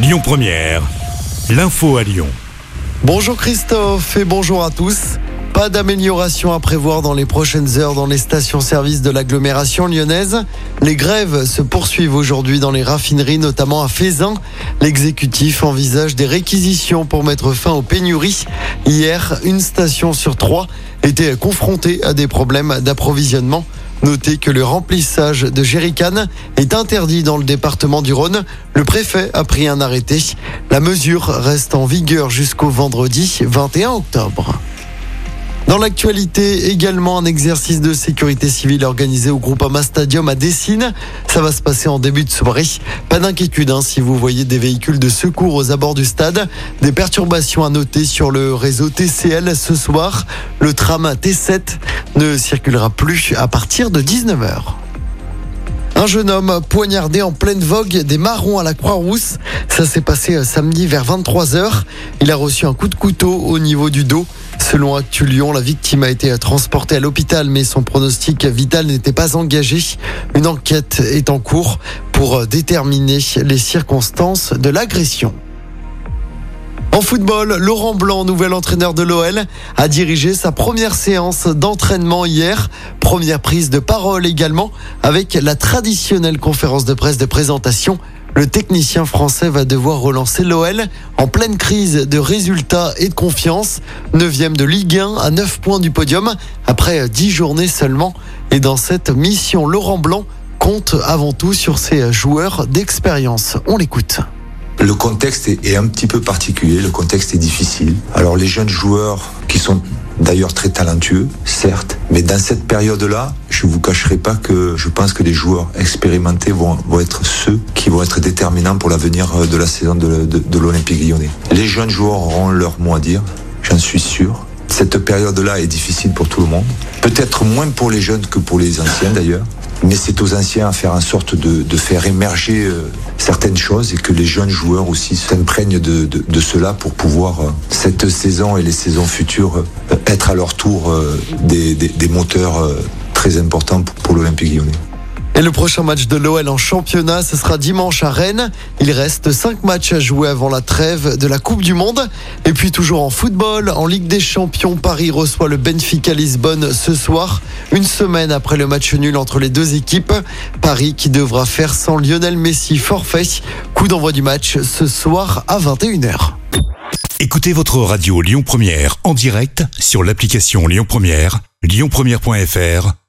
Lyon Première, l'info à Lyon. Bonjour Christophe et bonjour à tous. Pas d'amélioration à prévoir dans les prochaines heures dans les stations-service de l'agglomération lyonnaise. Les grèves se poursuivent aujourd'hui dans les raffineries, notamment à Fézin. L'exécutif envisage des réquisitions pour mettre fin aux pénuries. Hier, une station sur trois était confrontée à des problèmes d'approvisionnement. Notez que le remplissage de jerrycan est interdit dans le département du Rhône. Le préfet a pris un arrêté. La mesure reste en vigueur jusqu'au vendredi 21 octobre. Dans l'actualité, également un exercice de sécurité civile organisé au Groupama Stadium à Dessine. Ça va se passer en début de soirée. Pas d'inquiétude hein, si vous voyez des véhicules de secours aux abords du stade. Des perturbations à noter sur le réseau TCL ce soir. Le tram T7 ne circulera plus à partir de 19h. Un jeune homme poignardé en pleine vogue des marrons à la Croix-Rousse. Ça s'est passé euh, samedi vers 23h. Il a reçu un coup de couteau au niveau du dos. Selon Actu Lyon, la victime a été transportée à l'hôpital, mais son pronostic vital n'était pas engagé. Une enquête est en cours pour euh, déterminer les circonstances de l'agression. En football, Laurent Blanc, nouvel entraîneur de l'OL, a dirigé sa première séance d'entraînement hier. Première prise de parole également avec la traditionnelle conférence de presse de présentation. Le technicien français va devoir relancer l'OL en pleine crise de résultats et de confiance. Neuvième de Ligue 1 à 9 points du podium après 10 journées seulement. Et dans cette mission, Laurent Blanc compte avant tout sur ses joueurs d'expérience. On l'écoute. Le contexte est, un petit peu particulier, le contexte est difficile. Alors les jeunes joueurs qui sont d'ailleurs très talentueux, certes, mais dans cette période-là, je vous cacherai pas que je pense que les joueurs expérimentés vont, être ceux qui vont être déterminants pour l'avenir de la saison de, de, de l'Olympique lyonnais. Les jeunes joueurs auront leur mot à dire, j'en suis sûr. Cette période-là est difficile pour tout le monde. Peut-être moins pour les jeunes que pour les anciens d'ailleurs mais c'est aux anciens à faire en sorte de, faire émerger euh, certaines choses et que les jeunes joueurs aussi s'imprègnent de, cela pour pouvoir, euh, cette saison et les saisons futures, euh, être à leur tour des moteurs très importants pour, pour l'Olympique lyonnais. Et le prochain match de l'OL en championnat, ce sera dimanche à Rennes. Il reste 5 matchs à jouer avant la trêve de la Coupe du Monde. Et puis toujours en football, en Ligue des Champions, Paris reçoit le Benfica Lisbonne ce soir, une semaine après le match nul entre les deux équipes. Paris qui devra faire sans Lionel Messi forfait. Coup d'envoi du match ce soir à 21h. Écoutez votre radio Lyon Première en direct sur l'application Lyon Première, lyonpremière.fr